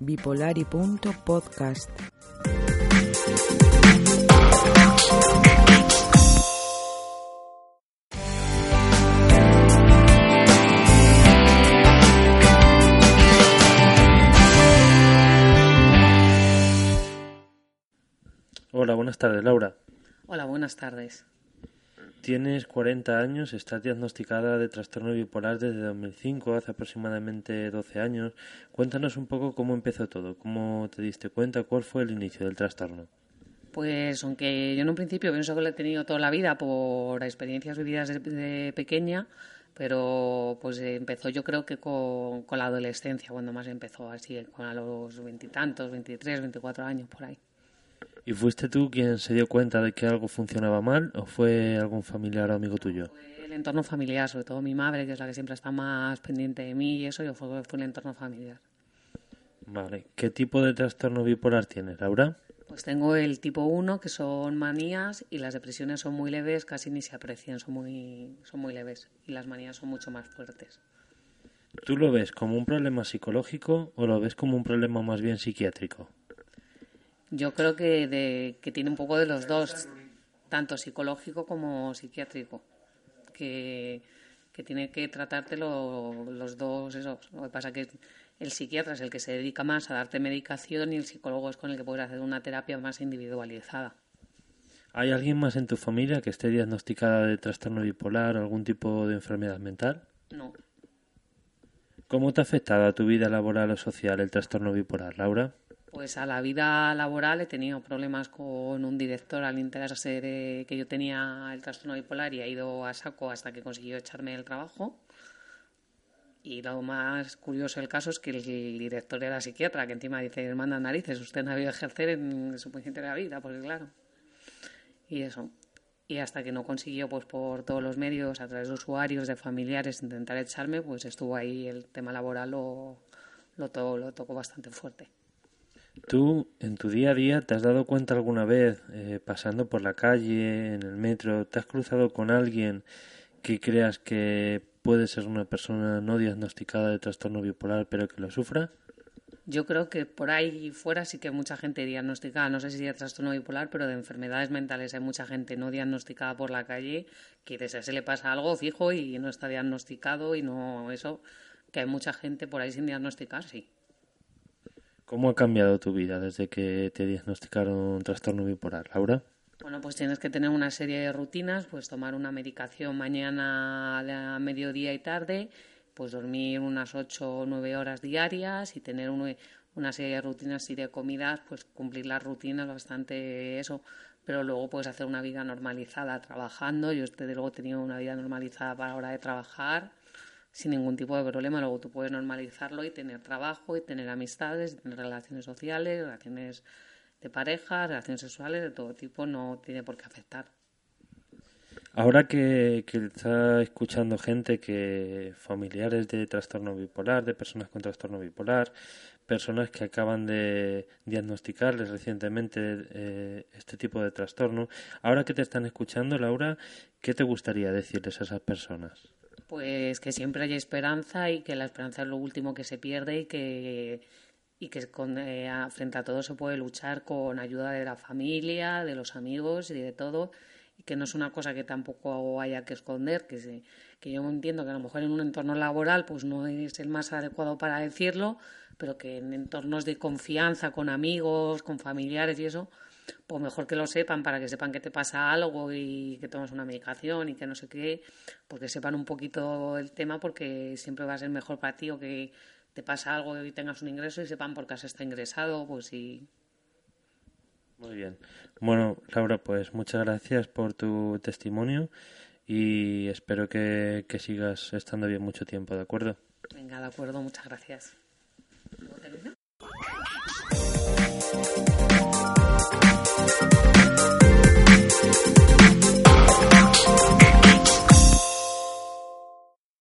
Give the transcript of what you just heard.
Bipolari.podcast. Hola, buenas tardes, Laura. Hola, buenas tardes. Tienes 40 años, estás diagnosticada de trastorno bipolar desde 2005, hace aproximadamente 12 años. Cuéntanos un poco cómo empezó todo, cómo te diste cuenta, cuál fue el inicio del trastorno. Pues aunque yo en un principio pienso que lo he tenido toda la vida por experiencias vividas de, pequeña, pero pues empezó yo creo que con, con la adolescencia, cuando más empezó así, con a los veintitantos, 23, 24 años por ahí. ¿Y fuiste tú quien se dio cuenta de que algo funcionaba mal o fue algún familiar o amigo tuyo? Fue el entorno familiar, sobre todo mi madre, que es la que siempre está más pendiente de mí y eso, yo fue, fue el entorno familiar. Vale. ¿Qué tipo de trastorno bipolar tienes, Laura? Pues tengo el tipo 1, que son manías, y las depresiones son muy leves, casi ni se aprecian, son muy, son muy leves, y las manías son mucho más fuertes. ¿Tú lo ves como un problema psicológico o lo ves como un problema más bien psiquiátrico? Yo creo que, de, que tiene un poco de los dos, tanto psicológico como psiquiátrico, que, que tiene que tratarte los dos esos. Lo que pasa que el psiquiatra es el que se dedica más a darte medicación y el psicólogo es con el que puedes hacer una terapia más individualizada. ¿Hay alguien más en tu familia que esté diagnosticada de trastorno bipolar o algún tipo de enfermedad mental? No. ¿Cómo te ha afectado a tu vida laboral o social el trastorno bipolar, Laura? Pues a la vida laboral he tenido problemas con un director al enterarse de que yo tenía el trastorno bipolar y ha ido a saco hasta que consiguió echarme del trabajo. Y lo más curioso del caso es que el director era psiquiatra, que encima dice, manda narices, usted no ha debido ejercer en su de la vida, porque claro. Y eso. Y hasta que no consiguió, pues por todos los medios, a través de usuarios, de familiares, intentar echarme, pues estuvo ahí el tema laboral, lo, lo, lo tocó bastante fuerte. ¿Tú en tu día a día te has dado cuenta alguna vez, eh, pasando por la calle, en el metro, te has cruzado con alguien que creas que puede ser una persona no diagnosticada de trastorno bipolar pero que lo sufra? Yo creo que por ahí fuera sí que mucha gente diagnosticada, no sé si de trastorno bipolar, pero de enfermedades mentales hay mucha gente no diagnosticada por la calle que desde se le pasa algo fijo y no está diagnosticado y no eso, que hay mucha gente por ahí sin diagnosticar, sí. ¿Cómo ha cambiado tu vida desde que te diagnosticaron un trastorno bipolar, Laura? Bueno, pues tienes que tener una serie de rutinas, pues tomar una medicación mañana, a mediodía y tarde, pues dormir unas 8 o 9 horas diarias y tener una serie de rutinas y de comidas, pues cumplir las rutinas bastante eso, pero luego puedes hacer una vida normalizada trabajando. Yo desde luego he tenido una vida normalizada para la hora de trabajar, sin ningún tipo de problema. Luego tú puedes normalizarlo y tener trabajo y tener amistades, y tener relaciones sociales, relaciones de pareja, relaciones sexuales de todo tipo, no tiene por qué afectar. Ahora que, que está escuchando gente que familiares de trastorno bipolar, de personas con trastorno bipolar, personas que acaban de diagnosticarles recientemente eh, este tipo de trastorno, ahora que te están escuchando, Laura, ¿qué te gustaría decirles a esas personas? Pues que siempre hay esperanza y que la esperanza es lo último que se pierde y que y que con, eh, frente a todo se puede luchar con ayuda de la familia, de los amigos y de todo. Y que no es una cosa que tampoco haya que esconder, que, se, que yo entiendo que a lo mejor en un entorno laboral pues no es el más adecuado para decirlo, pero que en entornos de confianza con amigos, con familiares y eso, pues mejor que lo sepan para que sepan que te pasa algo y que tomas una medicación y que no sé qué, porque sepan un poquito el tema porque siempre va a ser mejor para ti o que te pasa algo y tengas un ingreso y sepan por qué has estado ingresado, pues sí. Muy bien. Bueno, Laura, pues muchas gracias por tu testimonio y espero que, que sigas estando bien mucho tiempo, ¿de acuerdo? Venga, de acuerdo, muchas gracias.